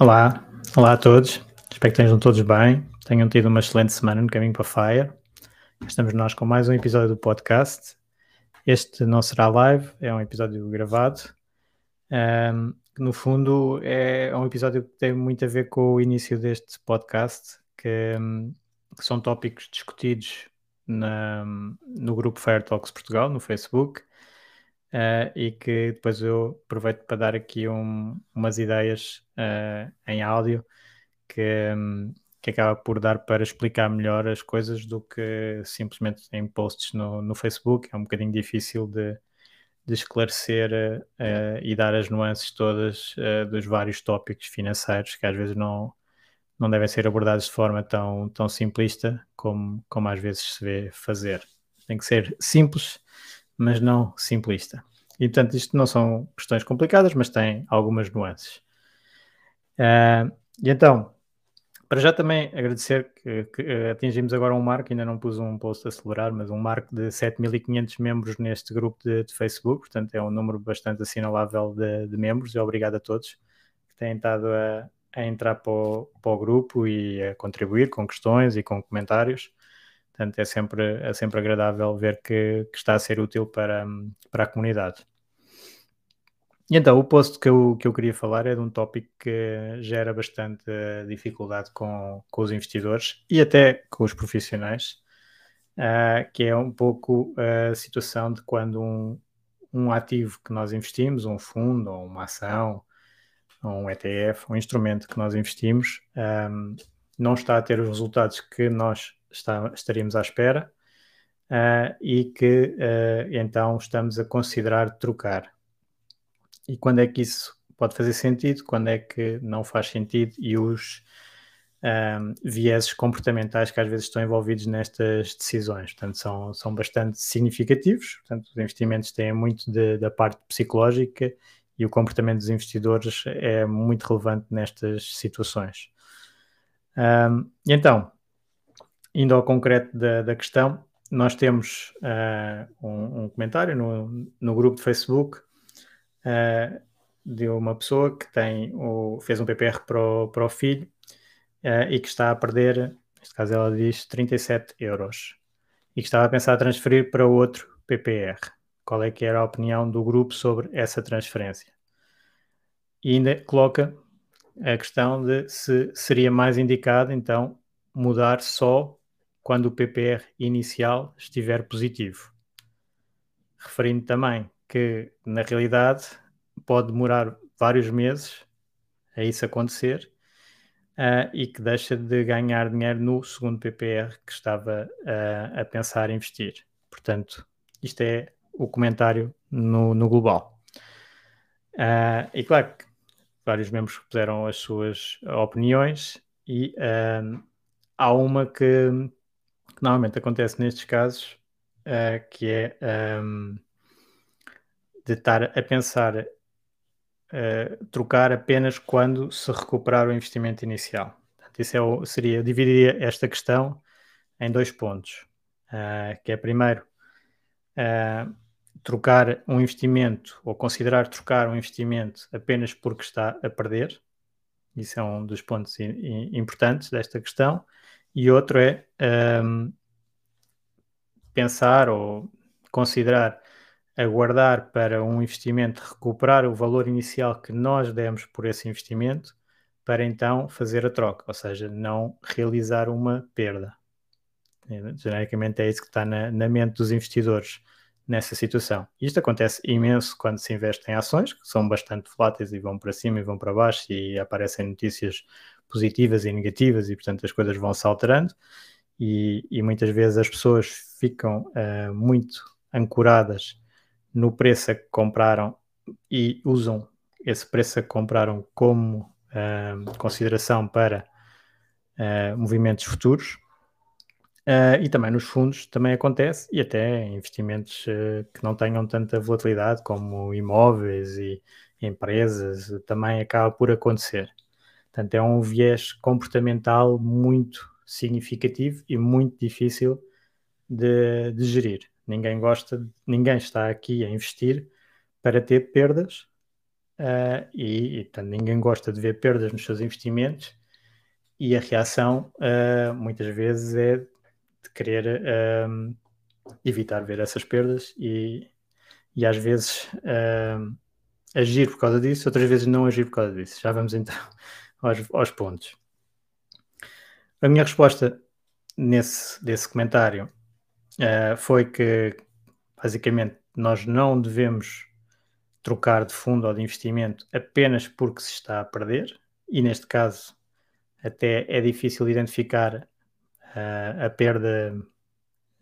Olá, olá a todos. Espero que estejam todos bem. Tenham tido uma excelente semana no caminho para Fire. Estamos nós com mais um episódio do podcast. Este não será live, é um episódio gravado. Um, no fundo, é um episódio que tem muito a ver com o início deste podcast, que, que são tópicos discutidos na, no grupo Fire Talks Portugal, no Facebook uh, e que depois eu aproveito para dar aqui um, umas ideias uh, em áudio que, um, que acaba por dar para explicar melhor as coisas do que simplesmente em posts no, no Facebook. É um bocadinho difícil de, de esclarecer uh, e dar as nuances todas dos vários tópicos financeiros que às vezes não, não devem ser abordados de forma tão, tão simplista como, como às vezes se vê fazer. Tem que ser simples mas não simplista. E portanto, isto não são questões complicadas, mas têm algumas nuances. Uh, e então, para já também agradecer que, que atingimos agora um marco, ainda não pus um post a acelerar, mas um marco de 7.500 membros neste grupo de, de, Facebook, portanto é um número bastante assinalável de, de, membros e obrigado a todos que têm estado a, a entrar para o, para o grupo e a contribuir com questões e com comentários. Portanto, é sempre, é sempre agradável ver que, que está a ser útil para, para a comunidade. E então, o post que eu, que eu queria falar é de um tópico que gera bastante uh, dificuldade com, com os investidores e até com os profissionais, uh, que é um pouco a situação de quando um, um ativo que nós investimos, um fundo, ou uma ação, ou um ETF, um instrumento que nós investimos, um, ehm, não está a ter os resultados que nós está, estaríamos à espera uh, e que uh, então estamos a considerar trocar. E quando é que isso pode fazer sentido, quando é que não faz sentido e os um, ah, vieses comportamentais que às vezes estão envolvidos nestas decisões. Portanto, são, são bastante significativos. Portanto, os investimentos têm muito de, da parte psicológica e o comportamento dos investidores é muito relevante nestas situações. Um, então, indo ao concreto da, da questão, nós temos uh, um, um, comentário no, no grupo de Facebook uh, de uma pessoa que tem o, fez um PPR para o, para o filho uh, e que está a perder, neste caso ela diz 37 euros, e que estava a pensar transferir para outro PPR. Qual é que era a opinião do grupo sobre essa transferência? E ainda coloca a questão de se seria mais indicado então mudar só quando o PPR inicial estiver positivo. Referindo também que, na realidade, pode demorar vários meses a isso acontecer uh, e que deixa de ganhar dinheiro no segundo PPR que estava uh, a pensar investir. Portanto, isto é o comentário no, no global. Uh, e claro que vários membros puseram as suas opiniões e há uma que que normalmente acontece nestes casos, uh, que é um, ehm, de estar a pensar uh, trocar apenas quando se recuperar o investimento inicial. Portanto, isso é o, seria, eu dividiria esta questão em dois pontos, uh, que é primeiro trocar um investimento ou considerar trocar um investimento apenas porque está a perder. Isso é um dos pontos importantes desta questão e outro é um, pensar ou considerar aguardar para um investimento recuperar o valor inicial que nós demos por esse investimento, para então fazer a troca, ou seja, não realizar uma perda. Genericamente é isso que está na, na mente dos investidores nessa situação. Isto acontece imenso quando se investe em ações, que são bastante voláteis e vão para cima e vão para baixo e aparecem notícias positivas e negativas e, portanto, as coisas vão se alterando e, e muitas vezes as pessoas ficam uh, muito ancoradas no preço a que compraram e usam esse preço a que compraram como uh, consideração para uh, movimentos futuros Uh, e também nos fundos também acontece, e até investimentos que não tenham tanta volatilidade como imóveis e empresas, também acaba por acontecer. Portanto, é um viés comportamental muito significativo e muito difícil de, de gerir. Ninguém gosta, ninguém está aqui a investir para ter perdas uh, e, e portanto, ninguém gosta de ver perdas nos seus investimentos e a reação muitas vezes é de querer um, evitar ver essas perdas e, e às vezes agir por causa disso, outras vezes não agir por causa disso. Já vamos então aos, aos pontos. A minha resposta nesse desse comentário uh, foi que basicamente nós não devemos trocar de fundo ou de investimento apenas porque se está a perder, e neste caso até é difícil identificar a perda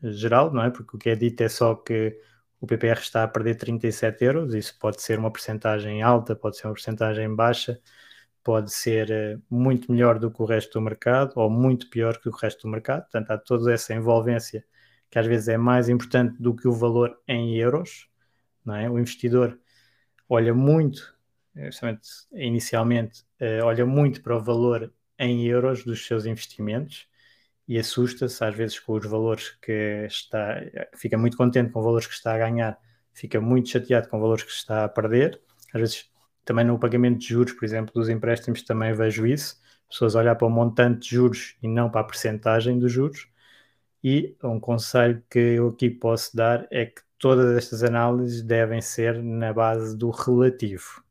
geral, não é? Porque o que é dito é só que o PPR está a perder 37 euros, isso pode ser uma porcentagem alta, pode ser uma porcentagem baixa, pode ser eh, muito melhor do que o resto do mercado ou muito pior que o resto do mercado, portanto há toda essa envolvência que às vezes é mais importante do que o valor em euros, não é? O investidor olha muito, inicialmente, eh, olha muito para o valor em euros dos seus investimentos, e assusta-se às vezes com os valores que está, fica muito contente com valores que está a ganhar, fica muito chateado com valores que está a perder. Às vezes também no pagamento de juros, por exemplo, dos empréstimos também vejo isso. Pessoas olhar para o montante de juros e não para a percentagem dos juros. E um conselho que eu aqui posso dar é que todas estas análises devem ser na base do relativo.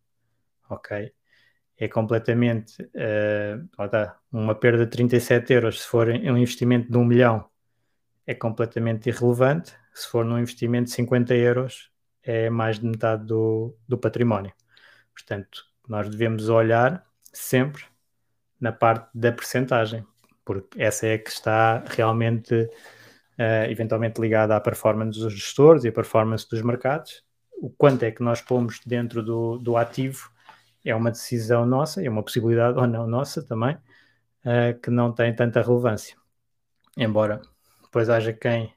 Ok? é completamente uh, tá, uma perda de 37 euros se for um investimento de 1 milhão é completamente irrelevante se for num investimento de 50 euros é mais de metade do, do património portanto nós devemos olhar sempre na parte da percentagem porque essa é que está realmente uh, eventualmente ligada à performance dos gestores e à performance dos mercados o quanto é que nós pomos dentro do, do ativo é uma decisão nossa, é uma possibilidade ou não nossa também, uh, que não tem tanta relevância. Embora depois haja quem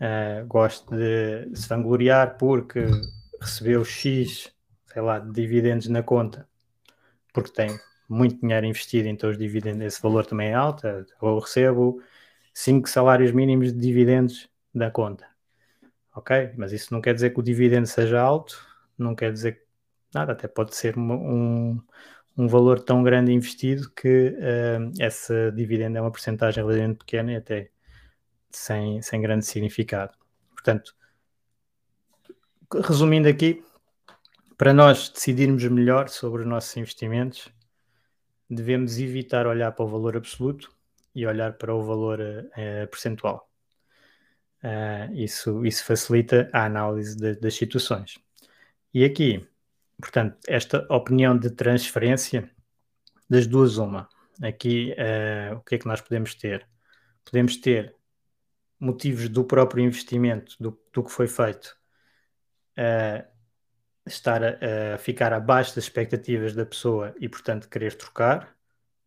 uh, goste de se vangloriar porque recebeu X, sei lá, de dividendos na conta, porque tem muito dinheiro investido, então os dividendos, esse valor também é alto, ou recebo 5 salários mínimos de dividendos da conta. Ok? Mas isso não quer dizer que o dividendo seja alto, não quer dizer nada, até pode ser um, um valor tão grande investido que uh, essa dividenda é uma porcentagem relativamente pequena e até sem, sem grande significado. Portanto, resumindo aqui, para nós decidirmos melhor sobre os nossos investimentos, devemos evitar olhar para o valor absoluto e olhar para o valor uh, percentual. Uh, isso, isso facilita a análise de, das situações. E aqui, portanto, esta opinião de transferência, das duas, uma. Aqui, uh, o que é que nós podemos ter? Podemos ter motivos do próprio investimento, do, do que foi feito, uh, estar a, a, ficar abaixo das expectativas da pessoa e, portanto, querer trocar,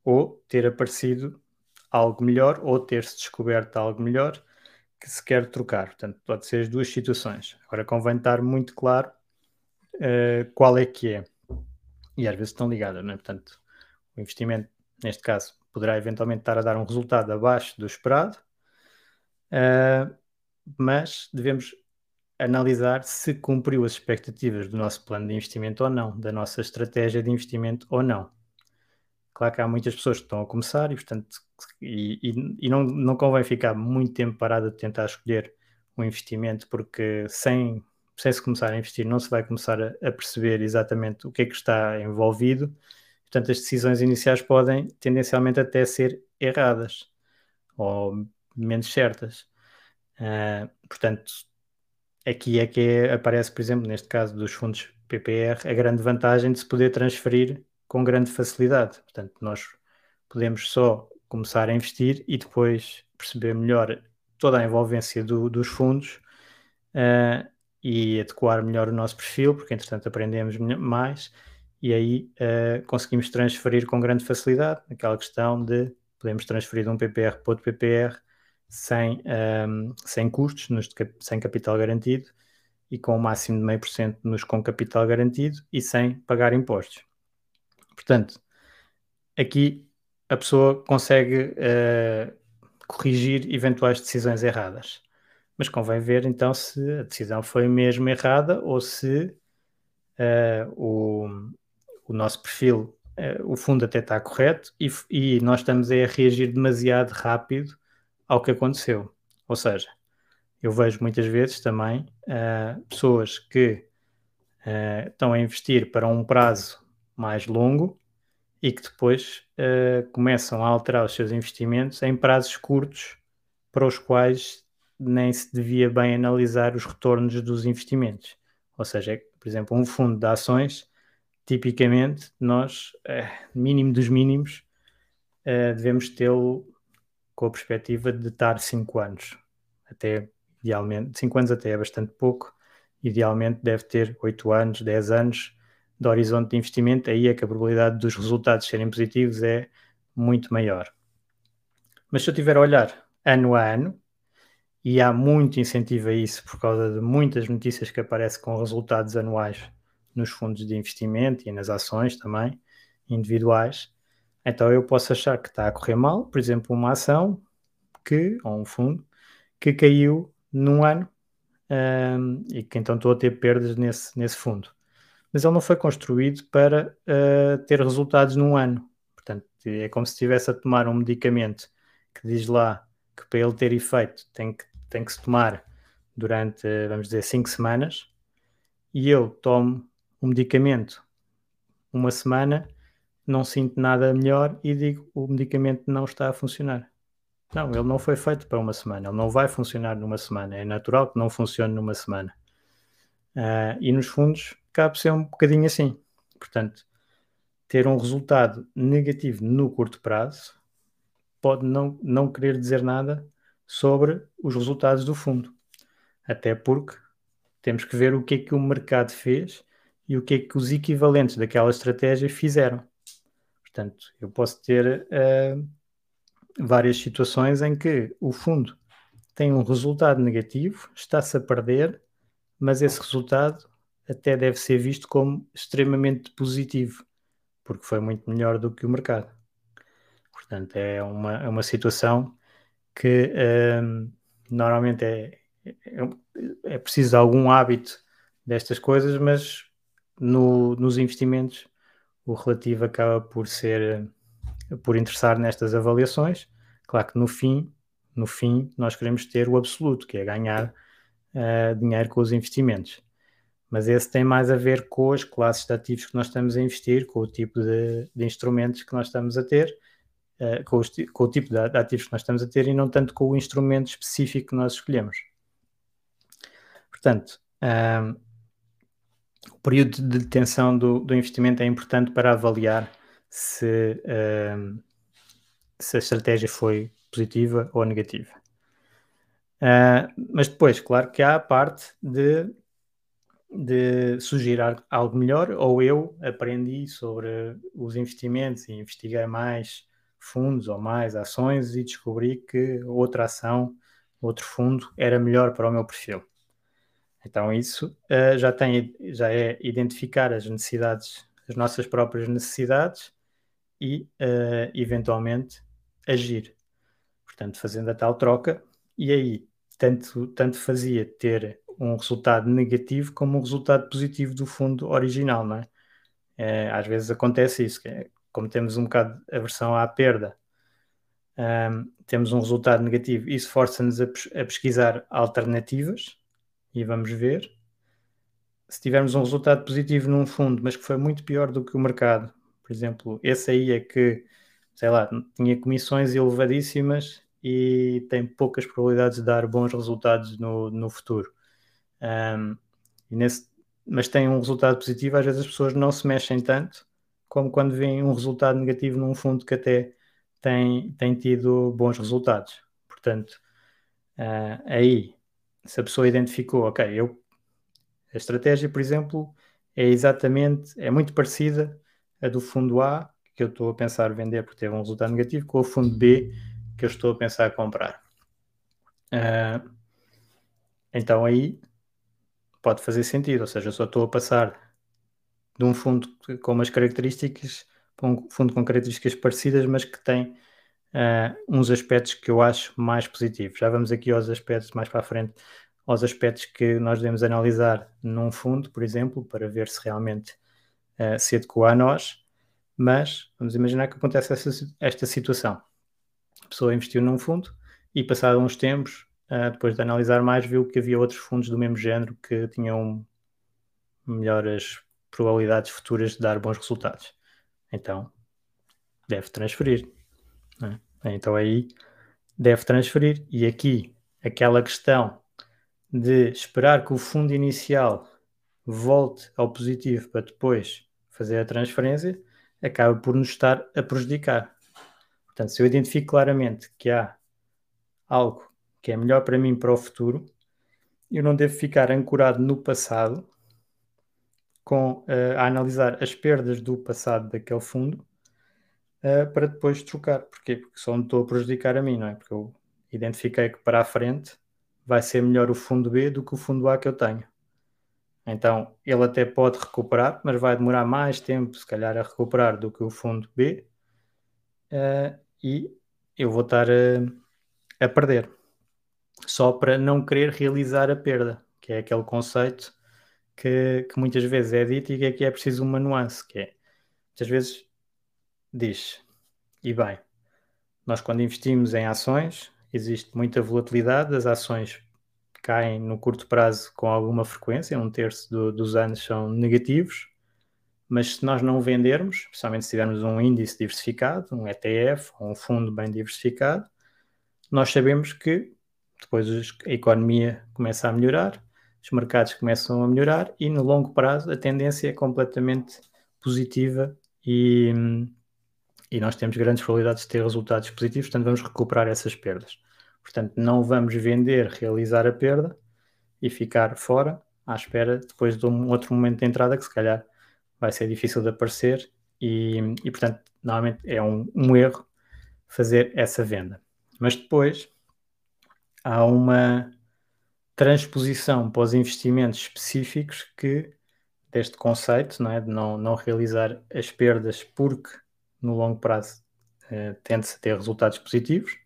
ou ter aparecido algo melhor, ou ter-se descoberto algo melhor que se quer trocar. Portanto, pode ser as duas situações. Agora, convém estar muito claro uh, qual é que é. E às vezes estão ligadas, não é? Portanto, o investimento, neste caso, poderá eventualmente estar a dar um resultado abaixo do esperado, uh, mas devemos analisar se cumpriu as expectativas do nosso plano de investimento ou não, da nossa estratégia de investimento ou não. Claro que há muitas pessoas que estão a começar e, portanto, e, e, e não, não convém ficar muito tempo parado a tentar escolher um investimento, porque sem sem se começar a investir, não se vai começar a, a perceber exatamente o que é que está envolvido. Portanto, as decisões iniciais podem tendencialmente até ser erradas ou menos certas. Uh, portanto, aqui é que é, aparece, por exemplo, neste caso dos fundos PPR, a grande vantagem de se poder transferir com grande facilidade. Portanto, nós podemos só começar a investir e depois perceber melhor toda a envolvência do, dos fundos uh, e adequar melhor o nosso perfil, porque entretanto aprendemos mais e aí uh, conseguimos transferir com grande facilidade aquela questão de podemos transferir de um PPR para outro PPR sem, um, ehm, sem custos, nos, sem capital garantido e com o máximo de meio por cento nos com capital garantido e sem pagar impostos. Portanto, aqui a pessoa consegue uh, corrigir eventuais decisões erradas. Mas convém ver então se a decisão foi mesmo errada ou se uh, o, o nosso perfil, uh, o fundo até está correto e, e nós estamos a reagir demasiado rápido ao que aconteceu. Ou seja, eu vejo muitas vezes também uh, pessoas que uh, estão a investir para um prazo mais longo e que depois uh, começam a alterar os seus investimentos em prazos curtos para os quais nem se devia bem analisar os retornos dos investimentos. Ou seja, por exemplo, um fundo de ações, tipicamente nós, mínimo dos mínimos, devemos tê-lo com a perspectiva de estar 5 anos, até idealmente, 5 anos até é bastante pouco, idealmente deve ter 8 anos, 10 anos de horizonte de investimento, aí é que a probabilidade dos resultados serem positivos é muito maior. Mas se eu tiver a olhar ano a ano, e há muito incentivo a isso por causa de muitas notícias que aparecem com resultados anuais nos fundos de investimento e nas ações também, individuais, então eu posso achar que está a correr mal, por exemplo, uma ação que, ou um fundo, que caiu num ano um, e que então estou a ter perdas nesse, nesse fundo. Mas ele não foi construído para uh, ter resultados num ano. Portanto, é como se estivesse a tomar um medicamento que diz lá que para ele ter efeito tem que, tem que se tomar durante, vamos dizer, cinco semanas, e eu tomo um medicamento uma semana, não sinto nada melhor e digo o medicamento não está a funcionar. Não, ele não foi feito para uma semana, ele não vai funcionar numa semana. É natural que não funcione numa semana. Uh, e nos fundos cabe ser um bocadinho assim. Portanto, ter um resultado negativo no curto prazo pode não, não querer dizer nada sobre os resultados do fundo. Até porque temos que ver o que é que o mercado fez e o que é que os equivalentes daquela estratégia fizeram. Portanto, eu posso ter uh, várias situações em que o fundo tem um resultado negativo, está-se a perder, mas esse resultado até deve ser visto como extremamente positivo, porque foi muito melhor do que o mercado. Portanto, é uma, é uma situação que um, normalmente é, é, é, preciso algum hábito destas coisas, mas no, nos investimentos o relativo acaba por ser por interessar nestas avaliações. Claro que no fim, no fim, nós queremos ter o absoluto, que é ganhar uh, dinheiro com os investimentos. Mas esse tem mais a ver com as classes de ativos que nós estamos a investir, com o tipo de, de instrumentos que nós estamos a ter, uh, com, os, com, o tipo de ativos que nós estamos a ter e não tanto com o instrumento específico que nós escolhemos. Portanto, um, o período de detenção do, do investimento é importante para avaliar se, uh, se a estratégia foi positiva ou negativa. Uh, mas depois, claro que há a parte de, de sugerir algo melhor, ou eu aprendi sobre os investimentos e investiguei mais fundos ou mais ações e descobri que outra ação, outro fundo era melhor para o meu perfil. Então isso uh, já tem, já é identificar as necessidades, as nossas próprias necessidades e uh, eventualmente agir. Portanto, fazendo a tal troca, e aí tanto, tanto fazia ter um resultado negativo como um resultado positivo do fundo original, não é? é às vezes acontece isso, é, como temos um bocado de aversão à perda, um, temos um resultado negativo, isso força-nos a, a pesquisar alternativas e vamos ver. se tivermos um resultado positivo num fundo, mas que foi muito pior do que o mercado, por exemplo, esse aí é que, sei lá, tinha comissões elevadíssimas e tem poucas probabilidades de dar bons resultados no, no futuro. Um, nesse, mas tem um resultado positivo, às vezes as pessoas não se mexem tanto como quando vem um resultado negativo num fundo que até tem, tem tido bons resultados. Portanto, uh, aí, se a pessoa identificou, ok, eu, a estratégia, por exemplo, é exatamente, é muito parecida a do fundo A, que eu estou a pensar vender porque teve um resultado negativo, com o fundo B, que eu estou a pensar comprar. Uh, então aí pode fazer sentido, ou seja, eu só estou a passar de um fundo com umas características para um fundo com características parecidas, mas que tem uh, uns aspectos que eu acho mais positivos. Já vamos aqui aos aspectos mais para a frente, aos aspectos que nós devemos analisar num fundo, por exemplo, para ver se realmente uh, se adequa a nós, mas vamos imaginar que acontece essa, esta situação. A pessoa investiu num fundo e, passado uns tempos, uh, depois de analisar mais, viu que havia outros fundos do mesmo género que tinham melhores probabilidades futuras de dar bons resultados. Então, deve transferir. Né? Então aí deve transferir. E aqui, aquela questão de esperar que o fundo inicial volte ao positivo para depois fazer a transferência, acaba por nos estar a prejudicar. Portanto, se eu identifico claramente que há algo que é melhor para mim para o futuro, eu não devo ficar ancorado no passado com, uh, a analisar as perdas do passado daquele fundo uh, para depois trocar. Porquê? Porque só me estou a prejudicar a mim, não é? Porque eu identifiquei que para a frente vai ser melhor o fundo B do que o fundo A que eu tenho. Então, ele até pode recuperar, mas vai demorar mais tempo, se calhar, a recuperar do que o fundo B. Uh, e eu vou estar a, a perder. Só para não querer realizar a perda, que é aquele conceito que, que muitas vezes é dito e que aqui é preciso uma nuance, que é, muitas vezes diz, e bem, nós quando investimos em ações, existe muita volatilidade, as ações caem no curto prazo com alguma frequência, um terço do, dos anos são negativos, mas se nós não vendermos, especialmente se tivermos um índice diversificado, um ETF, um fundo bem diversificado, nós sabemos que depois a economia começa a melhorar, os mercados começam a melhorar e no longo prazo a tendência é completamente positiva e, e nós temos grandes probabilidades de ter resultados positivos, portanto vamos recuperar essas perdas. Portanto, não vamos vender, realizar a perda e ficar fora à espera depois de um outro momento de entrada que se calhar vai ser difícil de aparecer e, e portanto, normalmente é um, um erro fazer essa venda. Mas depois há uma transposição para os investimentos específicos que deste conceito, não é? de não, não realizar as perdas porque no longo prazo eh, tende-se a ter resultados positivos,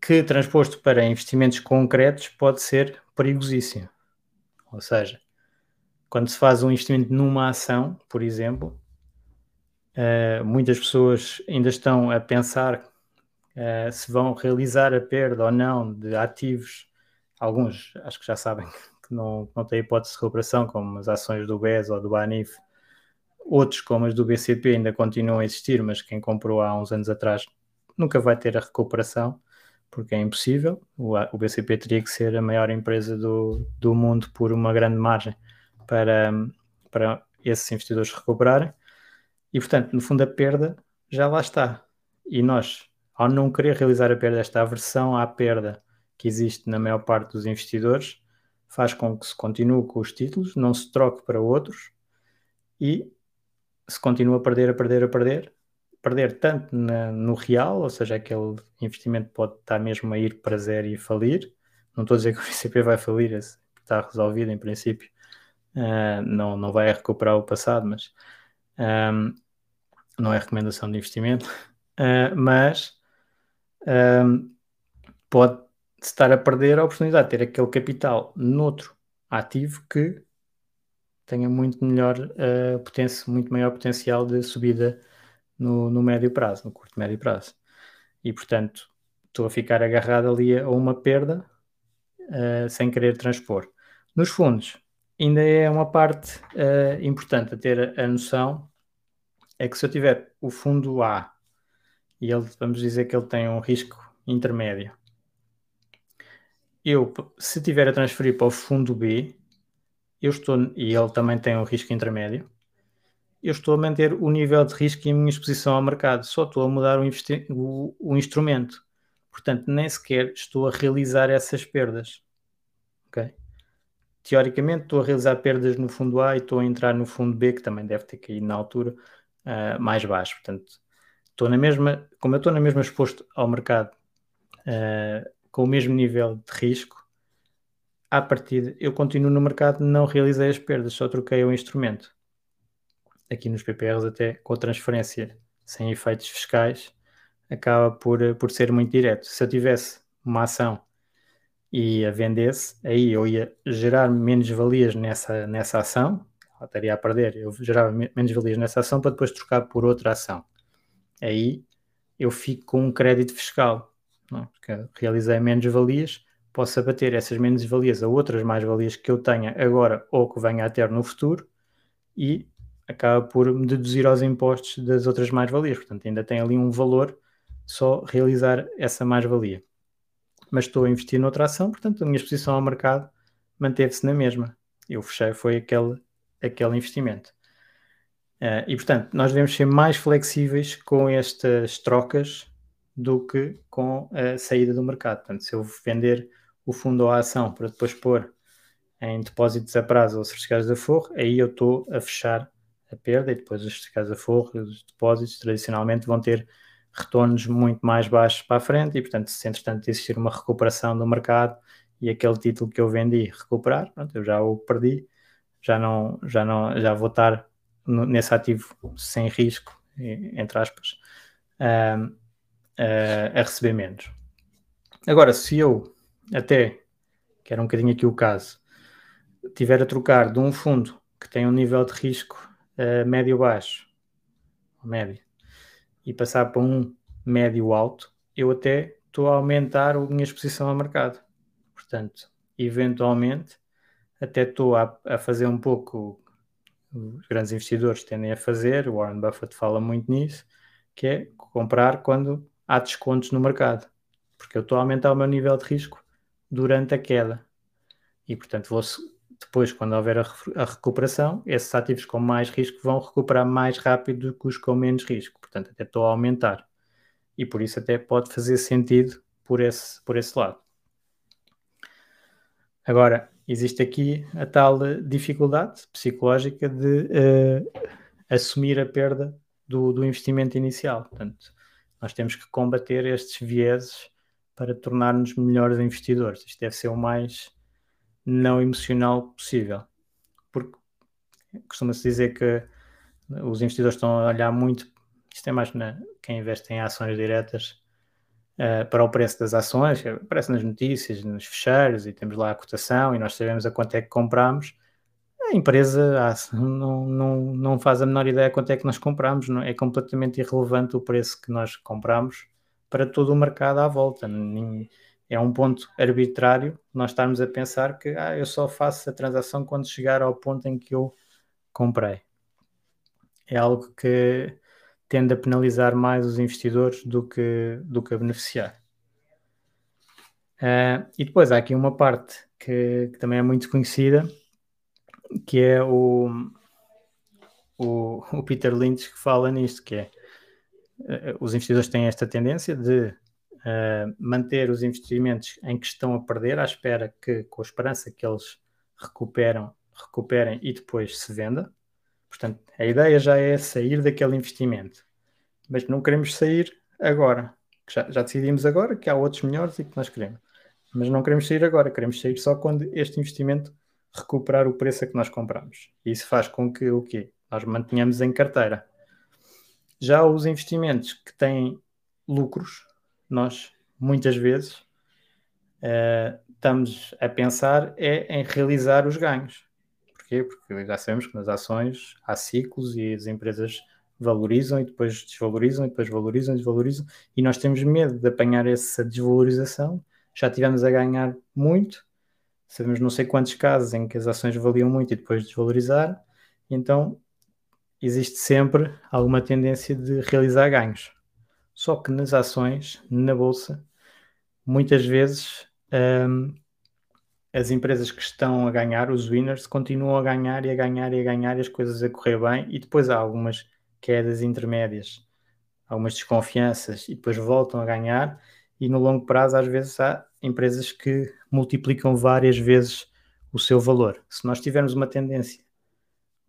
que transposto para investimentos concretos pode ser perigosíssimo. Ou seja, quando se faz um investimento numa ação, por exemplo, eh, muitas pessoas ainda estão a pensar eh, se vão realizar a perda ou não de ativos alguns acho que já sabem que não, não têm hipótese de recuperação, como as ações do BES ou do BANIF. Outros, como as do BCP, ainda continuam a existir, mas quem comprou há uns anos atrás nunca vai ter a recuperação, porque é impossível. O, o BCP teria que ser a maior empresa do, do mundo por uma grande margem para, para esses investidores recuperarem. E, portanto, no fundo, a perda já lá está. E nós, ao não querer realizar a perda, esta aversão à perda, que existe na maior parte dos investidores faz com que se continue com os títulos, não se troque para outros e se continua a perder, a perder, a perder, perder tanto na, no real, ou seja, aquele investimento pode estar mesmo a ir para zero e falir. Não estou a dizer que o ICP vai falir, está resolvido em princípio, uh, não, não vai recuperar o passado, mas um, ah, não é recomendação de investimento, uh, mas um, pode estar a perder a oportunidade de ter aquele capital noutro ativo que tenha muito melhor uh, potência, muito maior potencial de subida no, no médio prazo, no curto médio prazo. E portanto estou a ficar agarrado ali a uma perda uh, sem querer transpor. Nos fundos ainda é uma parte uh, importante a ter a, a noção, é que se eu tiver o fundo A e ele, vamos dizer que ele tem um risco intermédio, eu, se tiver a transferir para o fundo B, eu estou, e ele também tem um risco intermédio, eu estou a manter o nível de risco e a minha exposição ao mercado, só estou a mudar o, o, o instrumento. Portanto, nem sequer estou a realizar essas perdas. Ok? Teoricamente, estou a realizar perdas no fundo A e estou a entrar no fundo B, que também deve ter caído na altura uh, mais baixo. Portanto, estou na mesma, como eu estou na mesma exposto ao mercado uh, com o mesmo nível de risco, à partida eu continuo no mercado, não realizei as perdas, só troquei o instrumento. Aqui nos PPRs, até com a transferência sem efeitos fiscais, acaba por, por ser muito direto. Se eu tivesse uma ação e a vendesse, aí eu ia gerar menos valias nessa, nessa ação, estaria a perder, eu gerava menos valias nessa ação para depois trocar por outra ação. Aí eu fico com um crédito fiscal, não? É? porque realizei menos valias, posso abater essas menos valias a outras mais-valias que eu tenha agora ou que venha a ter no futuro e acaba por me deduzir aos impostos das outras mais-valias. Portanto, ainda tem ali um valor só realizar essa mais-valia. Mas estou a investir noutra ação, portanto, a minha exposição ao mercado manteve-se na mesma. Eu fechei, foi aquele, aquele investimento. Uh, e, portanto, nós devemos ser mais flexíveis com estas trocas do que com a saída do mercado. Portanto, se eu vender o fundo ou a ação para depois pôr em depósitos a prazo ou certificados de aforro, aí eu estou a fechar a perda e depois os certificados de aforro e os depósitos tradicionalmente vão ter retornos muito mais baixos para a frente e, portanto, se entretanto existir uma recuperação do mercado e aquele título que eu vendi recuperar, pronto, eu já o perdi, já não, já não, já vou estar no, nesse ativo sem risco, entre aspas, a, a, a receber menos. Agora, se eu até, que era um bocadinho aqui o caso, tiver a trocar de um fundo que tem um nível de risco uh, médio-baixo, médio, e passar para um médio alto, eu até estou a aumentar a minha exposição ao mercado. Portanto, eventualmente, até estou a, a fazer um pouco os grandes investidores tendem a fazer, o Warren Buffett fala muito nisso, que é comprar quando há descontos no mercado, porque eu estou a aumentar o meu nível de risco durante a queda. E, portanto, vou, depois, quando houver a, a, recuperação, esses ativos com mais risco vão recuperar mais rápido do que os com menos risco. Portanto, até estou a aumentar. E por isso até pode fazer sentido por esse, por esse lado. Agora, existe aqui a tal dificuldade psicológica de uh, assumir a perda do, do investimento inicial. Portanto, nós temos que combater estes vieses para tornar-nos melhores investidores. Isto deve ser o mais não emocional possível. Porque costuma-se dizer que os investidores estão a olhar muito, isto é mais na, quem investe em ações diretas, uh, para o preço das ações, aparece nas notícias, nos fecheiros, e temos lá a cotação, e nós sabemos a quanto é que compramos. A empresa não, não, não faz a menor ideia quanto é que nós compramos, não, é completamente irrelevante o preço que nós compramos para todo o mercado à volta. É um ponto arbitrário nós estarmos a pensar que ah, eu só faço a transação quando chegar ao ponto em que eu comprei. É algo que tende a penalizar mais os investidores do que, do que a beneficiar. Uh, e depois há aqui uma parte que, que, também é muito conhecida, que é o, o, o Peter Lynch que fala nisto, que é os investidores têm esta tendência de uh, manter os investimentos em que estão a perder, à espera que, com a esperança que eles recuperam, recuperem e depois se venda. Portanto, a ideia já é sair daquele investimento, mas não queremos sair agora. Já, já decidimos agora que há outros melhores e que nós queremos, mas não queremos sair agora, queremos sair só quando este investimento recuperar o preço a que nós compramos. Isso faz com que o quê? Nós mantenhamos em carteira. Já os investimentos que têm lucros, nós muitas vezes uh, estamos a pensar é em realizar os ganhos. Porquê? Porque já sabemos que nas ações há ciclos e as empresas valorizam e depois desvalorizam e depois valorizam e desvalorizam e nós temos medo de apanhar essa desvalorização. Já tivemos a ganhar muito, sabemos não sei quantos casos em que as ações valiam muito e depois desvalorizaram, então existe sempre alguma tendência de realizar ganhos. Só que nas ações, na bolsa, muitas vezes um, as empresas que estão a ganhar, os winners, continuam a ganhar e a ganhar e a ganhar e as coisas a correr bem, e depois há algumas quedas intermédias, algumas desconfianças, e depois voltam a ganhar, e no longo prazo, às vezes, há empresas que multiplicam várias vezes o seu valor. Se nós tivermos uma tendência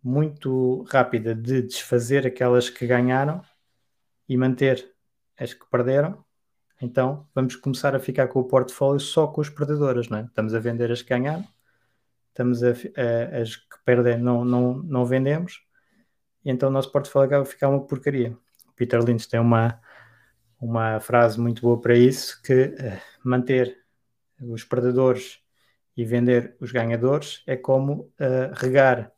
muito rápida de desfazer aquelas que ganharam e manter as que perderam, então vamos começar a ficar com o portfólio só com as perdedoras, não é? Estamos a vender as que ganharam, estamos a, a, as que perdem não, não, não vendemos, e então o nosso portfólio acaba a ficar uma porcaria. Peter Lynch tem uma, uma frase muito boa para isso, que uh, manter os perdedores e vender os ganhadores é como uh, regar,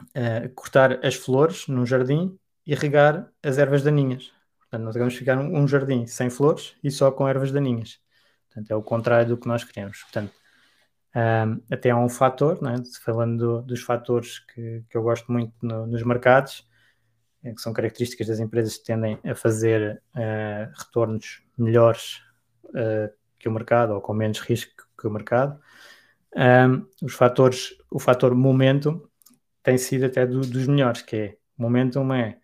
uh, cortar as flores num jardim e regar as ervas daninhas. Portanto, nós vamos ficar um, jardim sem flores e só com ervas daninhas. Portanto, é o contrário do que nós queremos. Portanto, um, até há um fator, né, falando do, dos fatores que, que, eu gosto muito no, nos mercados, é, que são características das empresas que tendem a fazer uh, retornos melhores uh, que o mercado ou com menos risco que o mercado. Um, os fatores, o fator momento tem sido até do, dos melhores, que é momentum é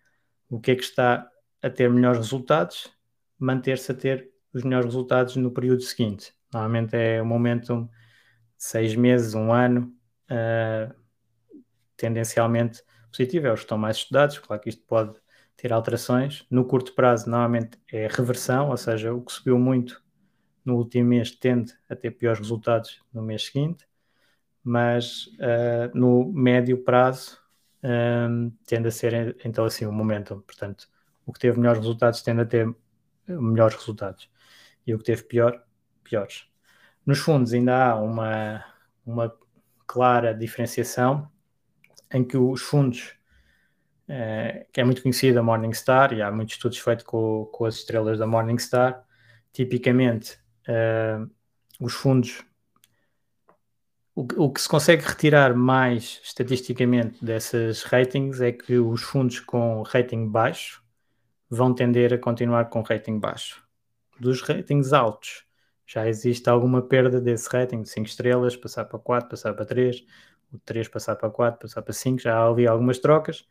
o que é que está a ter melhores resultados, manter-se a ter os melhores resultados no período seguinte. Normalmente é um momento de seis meses, um ano, uh, tendencialmente positivo, é os que estão mais estudados, claro que isto pode ter alterações. No curto prazo, normalmente é reversão, ou seja, o que subiu muito no último mês tende a ter piores resultados no mês seguinte, mas uh, no médio prazo um, ah, tende a ser então assim o momento. Portanto, o que teve melhores resultados tende a ter melhores resultados. E o que teve pior, piores. Nos fundos ainda há uma, uma clara diferenciação em que os fundos, eh, que é muito conhecida a Morningstar, e há muitos estudos feitos com, com as estrelas da Morningstar, tipicamente eh, os fundos o, que se consegue retirar mais estatisticamente dessas ratings é que os fundos com rating baixo vão tender a continuar com rating baixo. Dos ratings altos, já existe alguma perda desse rating de 5 estrelas, passar para 4, passar para 3, o 3 passar para 4, passar para 5, já havia algumas trocas.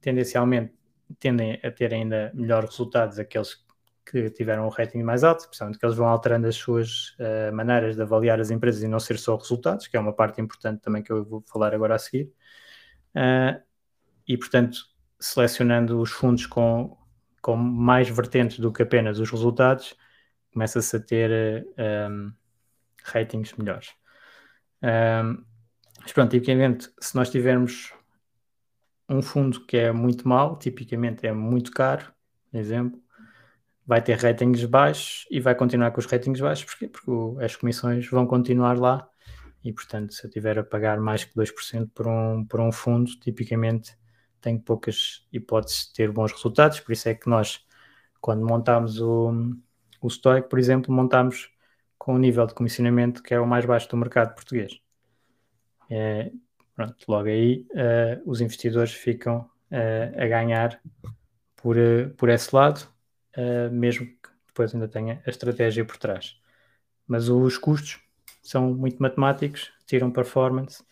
Tendencialmente tendem a ter ainda melhores resultados aqueles que tiveram um rating mais alto, principalmente que eles vão alterando as suas uh, maneiras de avaliar as empresas e não ser só resultados, que é uma parte importante também que eu vou falar agora a seguir. Uh, e, portanto, selecionando os fundos com com mais vertentes do que apenas os resultados, começa-se a ter um, ehm, ratings melhores. Um, ehm, mas pronto, tipicamente, se nós tivermos um fundo que é muito mau, tipicamente é muito caro, por exemplo, vai ter ratings baixos e vai continuar com os ratings baixos, porquê? Porque as comissões vão continuar lá e, portanto, se eu tiver a pagar mais que 2% por um, por um fundo, tipicamente tem poucas hipóteses de ter bons resultados, por isso é que nós, quando montámos o, o Stoic, por exemplo, montámos com um nível de comissionamento que é o mais baixo do mercado português. É, pronto, logo aí uh, os investidores ficam uh, a ganhar por, uh, por esse lado, mesmo que depois ainda tenha a estratégia por trás. Mas os custos são muito matemáticos, tiram performance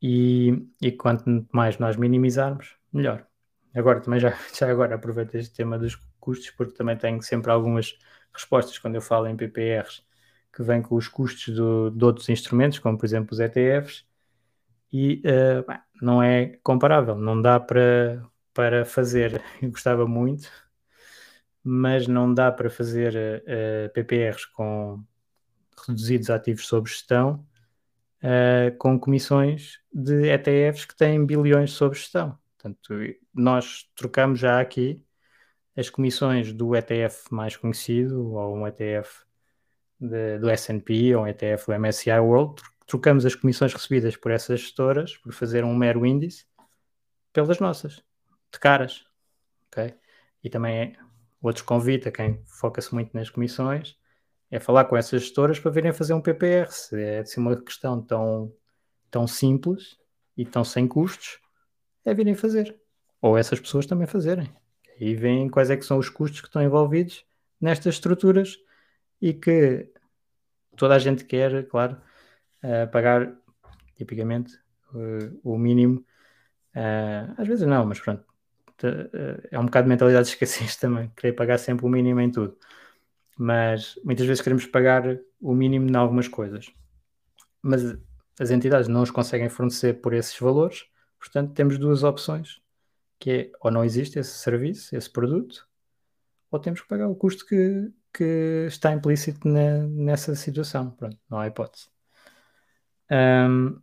e, e quanto mais nós minimizarmos, melhor. Agora também já, já agora aproveito este tema dos custos, porque também tenho sempre algumas respostas quando eu falo em PPRs que vêm com os custos do, de outros instrumentos, como por exemplo os ETFs, e uh, não é comparável, não dá para, para fazer, eu gostava muito, mas não dá para fazer uh, eh, PPRs com reduzidos ativos sob gestão uh, com comissões de ETFs que têm bilhões sob gestão. Portanto, nós trocamos já aqui as comissões do ETF mais conhecido, ou um ETF de, do S&P, ou um ETF do MSCI World, trocamos as comissões recebidas por essas gestoras, por fazer um mero índice, pelas nossas, de caras, ok? E também é outro convite a quem foca-se muito nas comissões, é falar com essas gestoras para virem fazer um PPR. Se é assim, uma questão tão, tão simples e tão sem custos, é virem fazer. Ou essas pessoas também fazerem. E veem quais é que são os custos que estão envolvidos nestas estruturas e que toda a gente quer, claro, uh, pagar tipicamente uh, o mínimo. Uh, às vezes não, mas pronto. É um bocado de mentalidade de escassez também, querer pagar sempre o mínimo em tudo. Mas muitas vezes queremos pagar o mínimo em algumas coisas. Mas as entidades não os conseguem fornecer por esses valores, portanto temos duas opções, que é ou não existe esse serviço, esse produto, ou temos que pagar o custo que, que está implícito na, nessa situação. Pronto, não há hipótese. Um,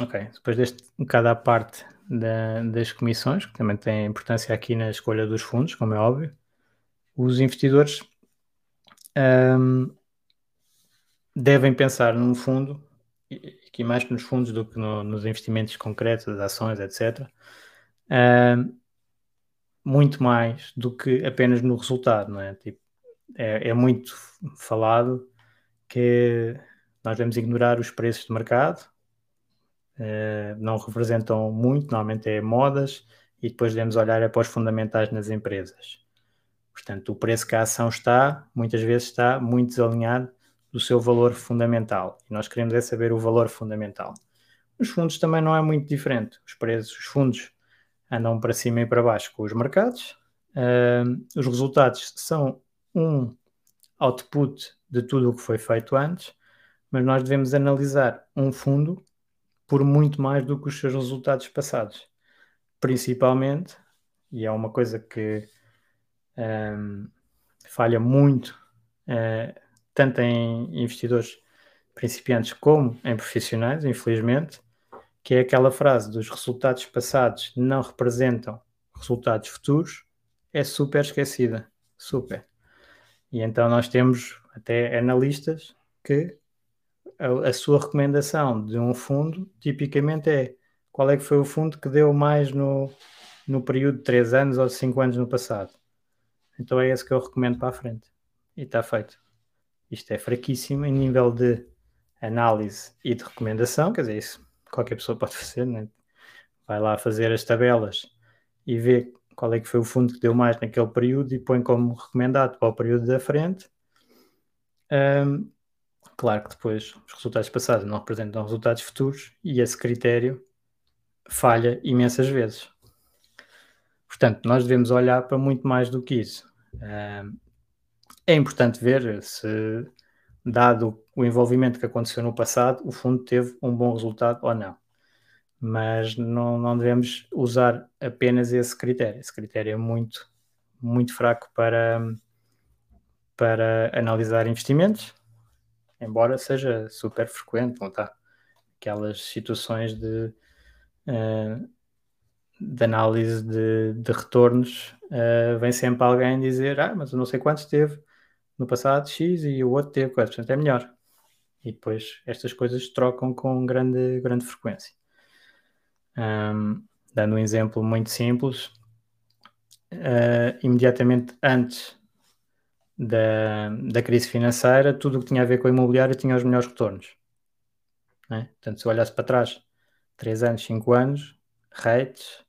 ok, depois deste um bocado à parte da, das comissões, que também tem importância aqui na escolha dos fundos, como é óbvio, os investidores um, devem pensar num fundo, aqui mais nos fundos do que no, nos investimentos concretos, ações, etc. Um, muito mais do que apenas no resultado, não é? Tipo, é, é muito falado que nós devemos ignorar os preços de mercado, uh, não representam muito, normalmente é modas, e depois devemos olhar é para os fundamentais nas empresas. Portanto, o preço que a ação está, muitas vezes está muito desalinhado do seu valor fundamental. E nós queremos é saber o valor fundamental. Os fundos também não é muito diferente. Os preços, os fundos andam para cima e para baixo com os mercados. Uh, os resultados são um output de tudo o que foi feito antes, mas nós devemos analisar um fundo por muito mais do que os seus resultados passados. Principalmente, e é uma coisa que um, falha muito, uh, tanto em investidores principiantes como em profissionais, infelizmente, que é aquela frase dos resultados passados não representam resultados futuros, é super esquecida. Super. E então nós temos até analistas que a, a, sua recomendação de um fundo tipicamente é qual é que foi o fundo que deu mais no, no período de 3 anos ou 5 anos no passado. Então é esse que eu recomendo para a frente. E está feito. Isto é fraquíssimo em nível de análise e de recomendação, quer dizer, isso qualquer pessoa pode fazer, né? vai lá fazer as tabelas e vê qual é que foi o fundo que deu mais naquele período e põe como recomendado para o período da frente. Um, claro que depois os resultados passados não representam resultados futuros e esse critério falha imensas vezes. Portanto, nós devemos olhar para muito mais do que isso. É importante ver se dado o envolvimento que aconteceu no passado, o fundo teve um bom resultado ou não. Mas não, não devemos usar apenas esse critério. Esse critério é muito, muito fraco para, para analisar investimentos, embora seja super frequente, não está? Aquelas situações de, uh, de análise de, de retornos, uh, vem sempre alguém dizer, ah, mas eu não sei quantos teve, no passado X e o outro teve 4%, portanto é melhor. E depois estas coisas trocam com grande, grande frequência. Um, dando um exemplo muito simples, uh, imediatamente antes da, da crise financeira, tudo o que tinha a ver com a imobiliária tinha os melhores retornos. Né? Portanto, se olhasse para trás, 3 anos, 5 anos, rates,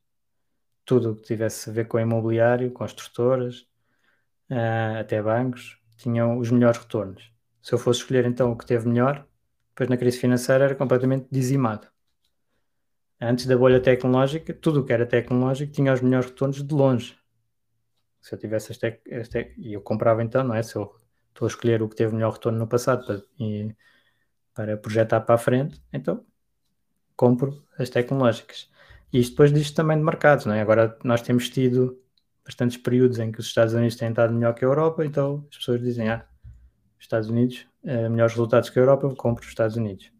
tudo o que tivesse a ver com imobiliário, construtoras, uh, até bancos, tinham os melhores retornos. Se eu fosse escolher então o que teve melhor, depois na crise financeira era completamente dizimado. Antes da bolha tecnológica, tudo o que era tecnológico tinha os melhores retornos de longe. Se eu tivesse as tec, as tec, e eu comprava então, não é? Se eu estou a escolher o que teve melhor retorno no passado para, e, para projetar para a frente, então compro as tecnológicas. E isto depois diz também de mercados, não é? Agora nós temos tido bastantes períodos em que os Estados Unidos têm estado melhor que a Europa, então as pessoas dizem, ah, Estados Unidos, uh, melhores resultados que a Europa, eu compro os Estados Unidos.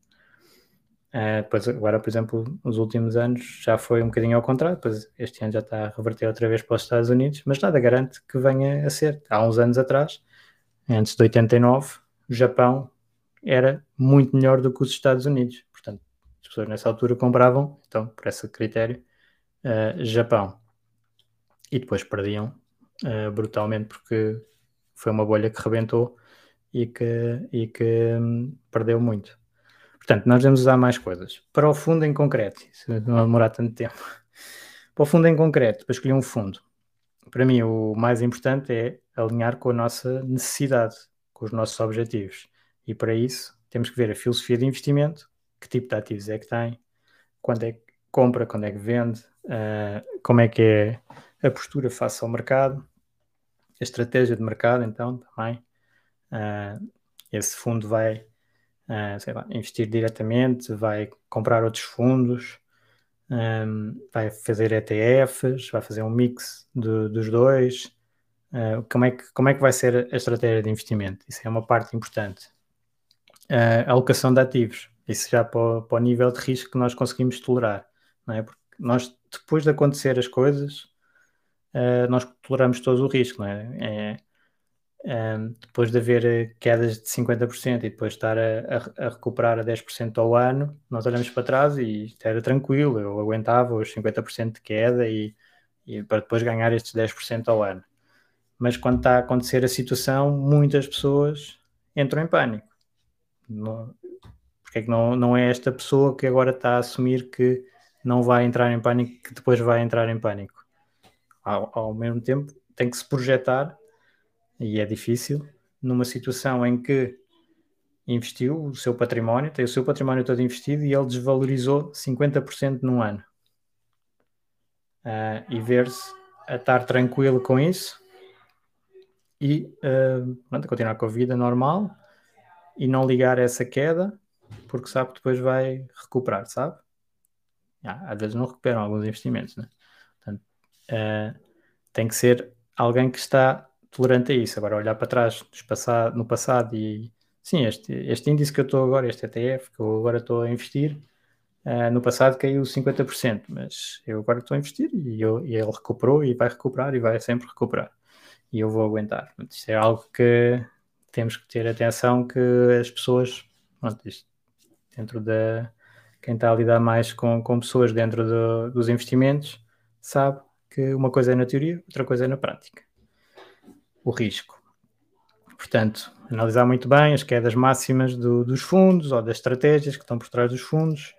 Uh, depois, agora, por exemplo, nos últimos anos já foi um bocadinho ao contrário, depois este ano já está a reverter outra vez para os Estados Unidos, mas nada garante que venha a ser. Há uns anos atrás, antes de 89, o Japão era muito melhor do que os Estados Unidos. Portanto, as pessoas nessa altura compravam, então, por esse critério, uh, Japão e depois perdiam uh, brutalmente porque foi uma bolha que rebentou e que, e que hum, perdeu muito. Portanto, nós devemos usar mais coisas. Para o fundo em concreto, isso não demorar tanto tempo. Para o fundo em concreto, para escolher um fundo, para mim o mais importante é alinhar com a nossa necessidade, com os nossos objetivos. E para isso temos que ver a filosofia de investimento, que tipo de ativos é que tem, quando é que compra, quando é que vende, uh, como é que é a postura face ao mercado, a estratégia de mercado, então, também. Uh, esse fundo vai uh, lá, investir diretamente, vai comprar outros fundos, um, vai fazer ETFs, vai fazer um mix dos dois. Uh, como, é que, como é que vai ser a estratégia de investimento? Isso é uma parte importante. Uh, alocação de ativos, isso já para o, para o, nível de risco que nós conseguimos tolerar, não é? Porque nós, depois de acontecer as coisas, uh, nós toleramos todo o risco, não é? é um, depois de haver eh, quedas de 50% e depois estar a, a, a, recuperar a 10% ao ano, nós olhamos para trás e isto era tranquilo, eu aguentava os 50% de queda e, e, para depois ganhar estes 10% ao ano. Mas quando está a acontecer a situação, muitas pessoas entram em pânico. Não, porque é que não, não é esta pessoa que agora está a assumir que não vai entrar em pânico, que depois vai entrar em pânico? Ao, ao mesmo tempo, tem que se projetar e é difícil, numa situação em que investiu o seu património, tem o seu património todo investido e ele desvalorizou 50% num ano. Uh, e ver-se a estar tranquilo com isso e uh, pronto, continuar com a vida normal e não ligar essa queda porque sabe que depois vai recuperar, sabe? Ah, às vezes não recuperam alguns investimentos, né? Portanto, uh, tem que ser alguém que está tolerante a isso. Agora, olhar para trás no passado e sim, este, este índice que eu estou agora, este ETF que eu agora estou a investir, uh, no passado caiu 50%, mas eu agora estou a investir e, eu, e ele recuperou e vai recuperar e vai sempre recuperar. E eu vou aguentar. Isto é algo que temos que ter atenção que as pessoas, pronto, isto, dentro da quem está a lidar mais com, com pessoas dentro do, dos investimentos, sabe que uma coisa é na teoria, outra coisa é na prática o risco. Portanto, analisar muito bem as quedas máximas do, dos fundos ou das estratégias que estão por trás dos fundos,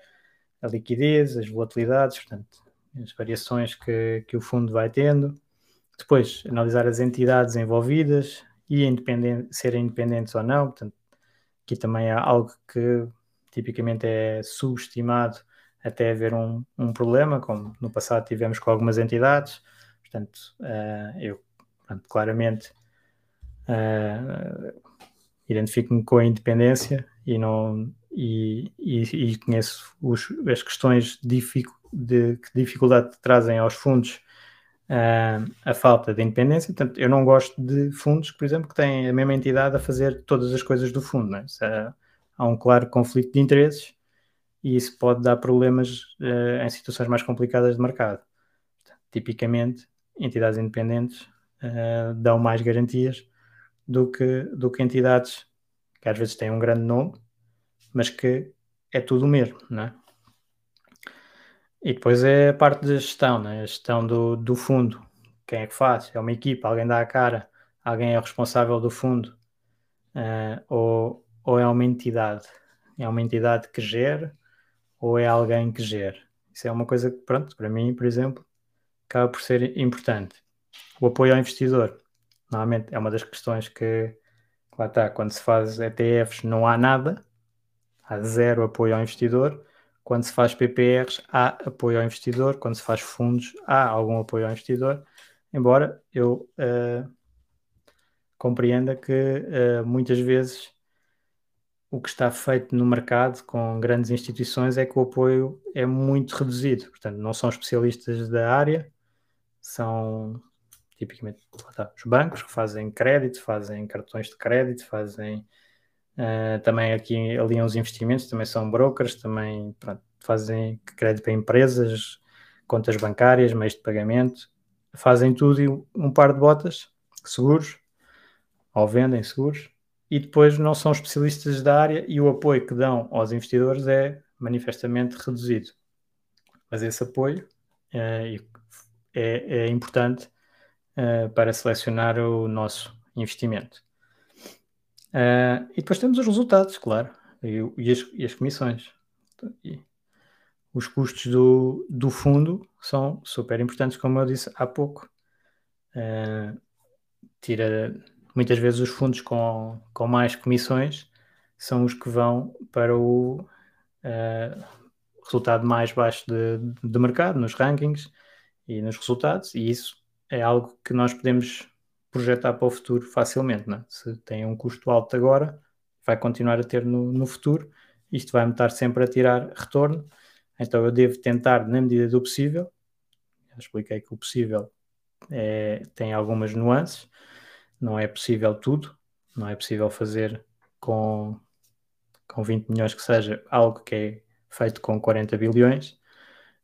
a liquidez, as volatilidades, portanto, as variações que, que o fundo vai tendo. Depois, analisar as entidades envolvidas e independente, serem independentes ou não. Portanto, aqui também há algo que tipicamente é subestimado até haver um, um problema, como no passado tivemos com algumas entidades. Portanto, uh, eu Portanto, claramente uh, identifico-me com a independência e não e, e, e conheço os, as questões de, de que dificuldade trazem aos fundos uh, a falta de independência. Portanto, eu não gosto de fundos, por exemplo, que têm a mesma entidade a fazer todas as coisas do fundo. É? É, há um claro conflito de interesses e isso pode dar problemas uh, em situações mais complicadas de mercado. Portanto, tipicamente, entidades independentes uh, dão mais garantias do que, do que entidades que às vezes têm um grande nome, mas que é tudo o mesmo, não é? E depois é a parte da gestão, né? a gestão do, do fundo. Quem é que faz? É uma equipa, alguém dá a cara, alguém é responsável do fundo, uh, ou, ou é uma entidade? É uma entidade que gera ou é alguém que gera? Isso é uma coisa que, pronto, para mim, por exemplo, acaba por ser importante o apoio ao investidor. Normalmente é uma das questões que, lá está, quando se faz ETFs não há nada, há zero apoio ao investidor. Quando se faz PPRs, há apoio ao investidor. Quando se faz fundos, há algum apoio ao investidor. Embora eu uh, compreenda que uh, muitas vezes o que está feito no mercado com grandes instituições é que o apoio é muito reduzido. Portanto, não são especialistas da área, são tipicamente tá, os bancos que fazem crédito, fazem cartões de crédito, fazem uh, também aqui aliam os investimentos, também são brokers, também pronto, fazem crédito para empresas, contas bancárias, meios de pagamento, fazem tudo e um par de botas, seguros, ou vendem seguros, e depois não são especialistas da área e o apoio que dão aos investidores é manifestamente reduzido. Mas esse apoio é, é, é importante uh, para selecionar o nosso investimento. Uh, e depois temos os resultados, claro, e, e, as, e as, comissões. E os custos do, do fundo são super importantes, como eu disse há pouco. Uh, tira muitas vezes os fundos com, com mais comissões são os que vão para o uh, resultado mais baixo de, de mercado, nos rankings e nos resultados, e isso é algo que nós podemos projetar para o futuro facilmente. Né? Se tem um custo alto agora, vai continuar a ter no, no futuro, isto vai-me estar sempre a tirar retorno, então eu devo tentar, na medida do possível, já expliquei que o possível é, tem algumas nuances, não é possível tudo, não é possível fazer com, com 20 milhões que seja algo que é feito com 40 bilhões,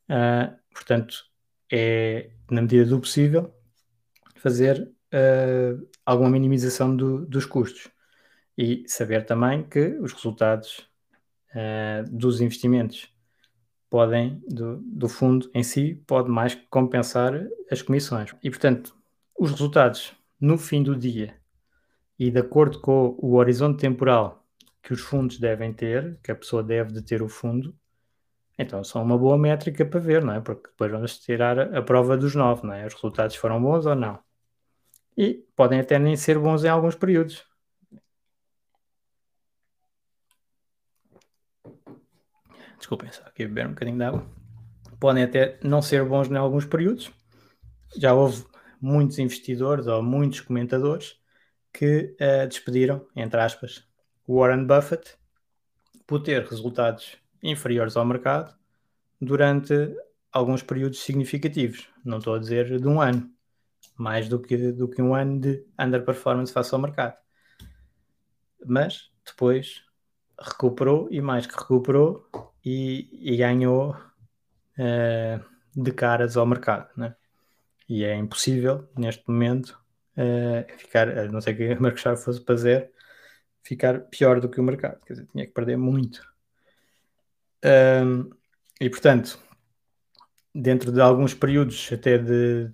uh, portanto, é na medida do possível fazer uh, alguma minimização do, dos custos e saber também que os resultados uh, dos investimentos podem, do, do fundo em si, pode mais que compensar as comissões. E, portanto, os resultados no fim do dia e de acordo com o horizonte temporal que os fundos devem ter, que a pessoa deve de ter o fundo, então são uma boa métrica para ver, não é? Porque depois vamos tirar a prova dos nove, não é? Os resultados foram bons ou não. E podem até nem ser bons em alguns períodos. Desculpem, só aqui beber um bocadinho de água. Podem até não ser bons em alguns períodos. Já houve muitos investidores ou muitos comentadores que uh, despediram, entre aspas, Warren Buffett por ter resultados inferiores ao mercado durante alguns períodos significativos. Não estou a dizer de um ano, mais do que, do que um ano de underperformance face ao mercado. Mas depois recuperou e mais que recuperou e, e ganhou uh, de caras ao mercado. Né? E é impossível, neste momento, uh, ficar, a não sei que o Chave fosse fazer, ficar pior do que o mercado. Quer dizer, tinha que perder muito. Um, e portanto, dentro de alguns períodos até de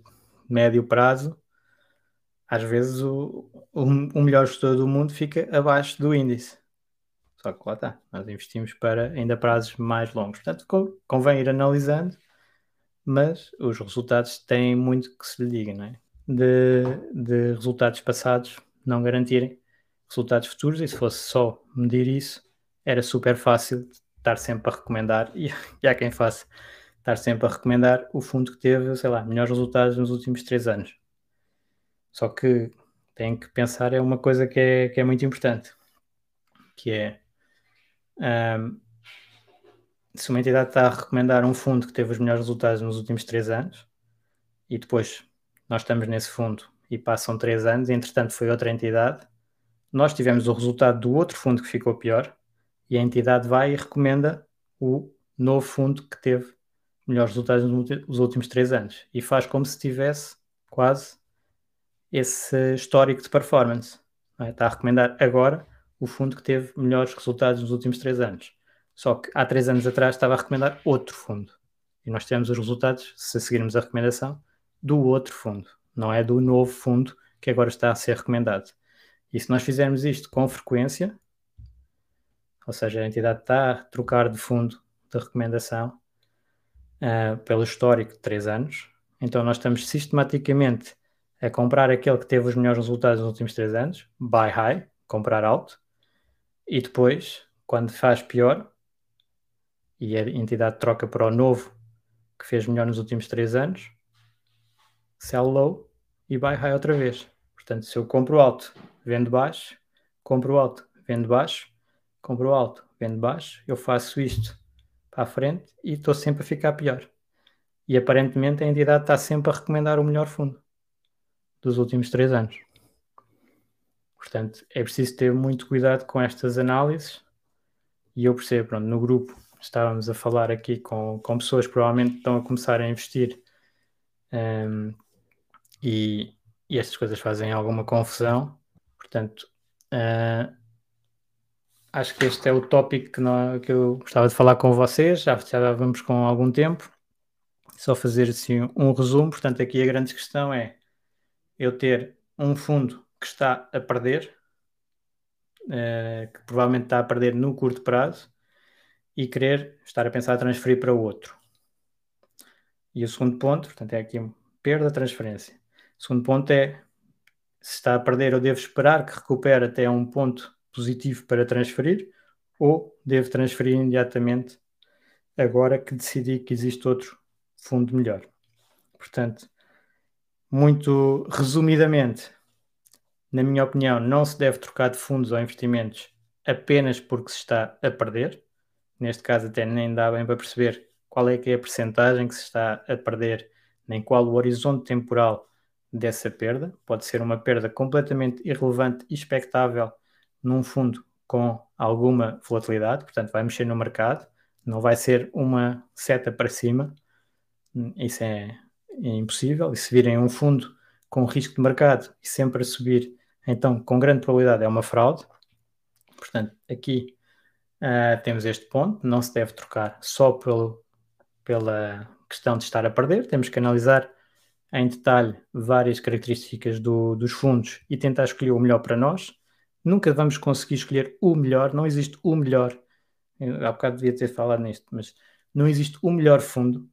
médio prazo, às vezes o, o, o melhor gestor do mundo fica abaixo do índice. Só que lá está, nós investimos para ainda prazos mais longos. Portanto, convém ir analisando, mas os resultados têm muito que se lhe diga, não é? De, de resultados passados não garantirem resultados futuros, e se fosse só medir isso, era super fácil estar sempre a recomendar, e, e há quem faça, estar sempre a recomendar o fundo que teve, sei lá, melhores resultados nos últimos três anos. Só que tem que pensar, é uma coisa que é, que é muito importante, que é um, se uma entidade está a recomendar um fundo que teve os melhores resultados nos últimos três anos e depois nós estamos nesse fundo e passam três anos, e entretanto foi outra entidade, nós tivemos o resultado do outro fundo que ficou pior e a entidade vai e recomenda o novo fundo que teve melhores resultados nos últimos três anos e faz como se tivesse quase esse histórico de performance. É? Está a recomendar agora o fundo que teve melhores resultados nos últimos três anos. Só que há três anos atrás estava a recomendar outro fundo. E nós temos os resultados, se seguirmos a recomendação, do outro fundo. Não é do novo fundo que agora está a ser recomendado. E se nós fizermos isto com frequência, ou seja, a entidade está a trocar de fundo de recomendação uh, pelo histórico de três anos, então nós estamos sistematicamente a comprar aquele que teve os melhores resultados nos últimos três anos, buy high, comprar alto, e depois, quando faz pior, e a entidade troca para o novo que fez melhor nos últimos 3 anos, sell low e buy high outra vez. Portanto, se eu compro alto, vendo baixo, compro alto, vendo baixo, compro alto, vendo baixo, eu faço isto para a frente e estou sempre a ficar pior. E aparentemente a entidade está sempre a recomendar o melhor fundo dos últimos 3 anos. Portanto, é preciso ter muito cuidado com estas análises. E eu percebo, pronto, no grupo estávamos a falar aqui com, com pessoas que provavelmente estão a começar a investir um, e, e estas coisas fazem alguma confusão. Portanto, uh, acho que este é o tópico que, que eu gostava de falar com vocês. Já, já vamos com algum tempo. Só fazer assim um resumo. Portanto, aqui a grande questão é eu ter um fundo que está a perder uh, que provavelmente está a perder no curto prazo e querer estar a pensar a transferir para outro. E o segundo ponto, portanto, é aqui perda, transferência. O segundo ponto é se está a perder, eu devo esperar que recupere até um ponto positivo para transferir ou devo transferir imediatamente agora que decidi que existe outro fundo melhor. Portanto, muito resumidamente, na minha opinião, não se deve trocar de fundos ou investimentos apenas porque se está a perder. Neste caso, até nem dá bem para perceber qual é que é a percentagem que se está a perder, nem qual o horizonte temporal dessa perda. Pode ser uma perda completamente irrelevante e expectável num fundo com alguma volatilidade, portanto, vai mexer no mercado, não vai ser uma seta para cima. Isso é, é impossível. E se virem um fundo com risco de mercado e sempre a subir então, com grande probabilidade, é uma fraude. Portanto, aqui uh, temos este ponto. Não se deve trocar só pelo, pela questão de estar a perder. Temos que analisar em detalhe várias características do, dos fundos e tentar escolher o melhor para nós. Nunca vamos conseguir escolher o melhor, não existe o melhor. Eu, há bocado devia ter falado nisto, mas não existe o melhor fundo.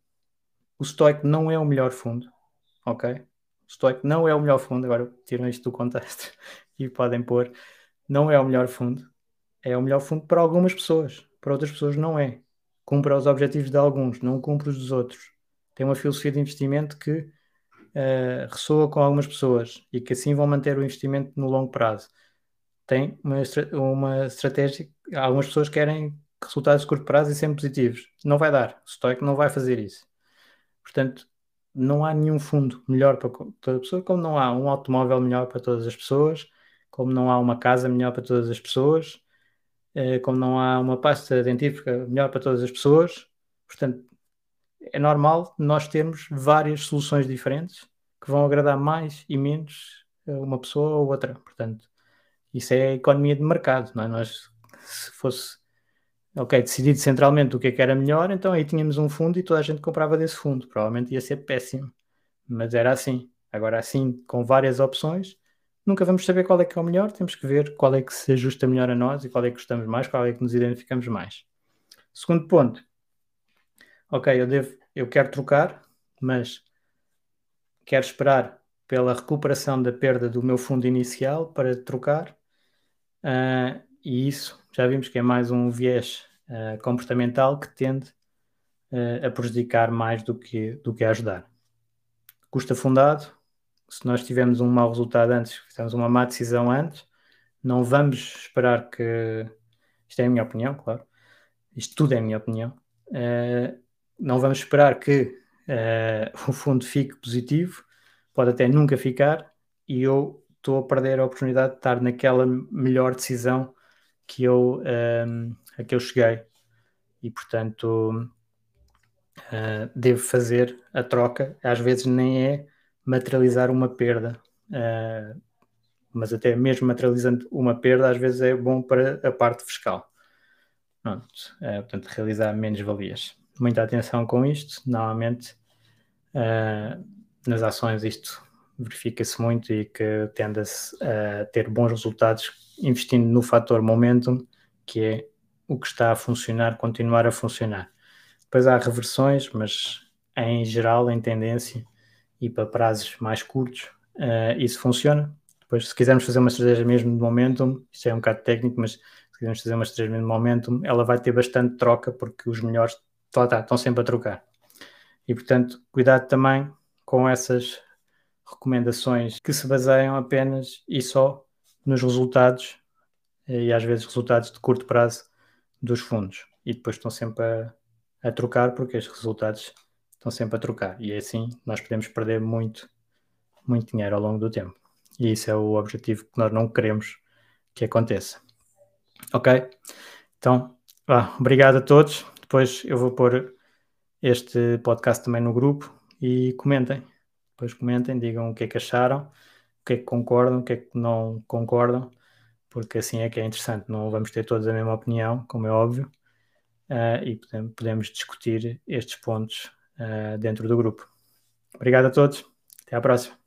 O Stoic não é o melhor fundo, ok? Stoic não é o melhor fundo, agora tiram isto do contexto e podem pôr, não é o melhor fundo. É o melhor fundo para algumas pessoas, para outras pessoas não é. Cumpre os objetivos de alguns, não cumpre os dos outros. Tem uma filosofia de investimento que uh, ressoa com algumas pessoas e que assim vão manter o investimento no longo prazo. Tem uma, uma estratégia, algumas pessoas querem resultados de curto prazo e sempre positivos. Não vai dar. O Stoic não vai fazer isso. Portanto, não há nenhum fundo melhor para toda pessoa, como não há um automóvel melhor para todas as pessoas, como não há uma casa melhor para todas as pessoas, eh, como não há uma pasta dentífrica melhor para todas as pessoas. Portanto, é normal nós termos várias soluções diferentes que vão agradar mais e menos uma pessoa ou outra. Portanto, isso é economia de mercado, não é? Nós, se fosse ok, decidido centralmente o que é que era melhor, então aí tínhamos um fundo e toda a gente comprava desse fundo. Provavelmente ia ser péssimo, mas era assim. Agora, assim, com várias opções, nunca vamos saber qual é que é o melhor, temos que ver qual é que se ajusta melhor a nós e qual é que gostamos mais, qual é que nos identificamos mais. Segundo ponto, ok, eu, devo, eu quero trocar, mas quero esperar pela recuperação da perda do meu fundo inicial para trocar, uh, e isso já vimos que é mais um viés uh, comportamental que tende uh, a prejudicar mais do que, do que a ajudar. Custo fundado, se nós tivermos um mau resultado antes, fizemos uma má decisão antes, não vamos esperar que. Isto é a minha opinião, claro. Isto tudo é a minha opinião. Não vamos esperar que o fundo fique positivo, pode até nunca ficar, e eu estou a perder a oportunidade de estar naquela melhor decisão que eu, um, a que eu cheguei. E, portanto, uh, devo fazer a troca. Às vezes nem é materializar uma perda, uh, mas até mesmo materializando uma perda, às vezes é bom para a parte fiscal. Pronto, uh, portanto, realizar menos valias. Muita atenção com isto. Normalmente, nas ações, isto verifica-se muito e que tende a, ter bons resultados investindo no fator momentum, que é o que está a funcionar, continuar a funcionar. Depois há reversões, mas em geral, em tendência e para prazos mais curtos, uh, isso funciona. Depois, se quisermos fazer uma estratégia mesmo de momentum, isto é um bocado técnico, mas se quisermos fazer uma estratégia de momentum, ela vai ter bastante troca, porque os melhores lá tá, estão sempre a trocar. E, portanto, cuidado também com essas recomendações que se baseiam apenas e só nos resultados eh, e às vezes resultados de curto prazo dos fundos e depois estão sempre a, a trocar porque os resultados estão sempre a trocar e assim nós podemos perder muito, muito dinheiro ao longo do tempo e isso é o objetivo que nós não queremos que aconteça. Ok? Então, obrigado a todos. Depois eu vou pôr este podcast também no grupo e comentem. Depois comentem, digam o que é que acharam que é que concordam, o que é que não concordam, porque assim é que é interessante. Não vamos ter todos a mesma opinião, como é óbvio, uh, e podemos, podemos, discutir estes pontos uh, dentro do grupo. Obrigado a todos, até à próxima.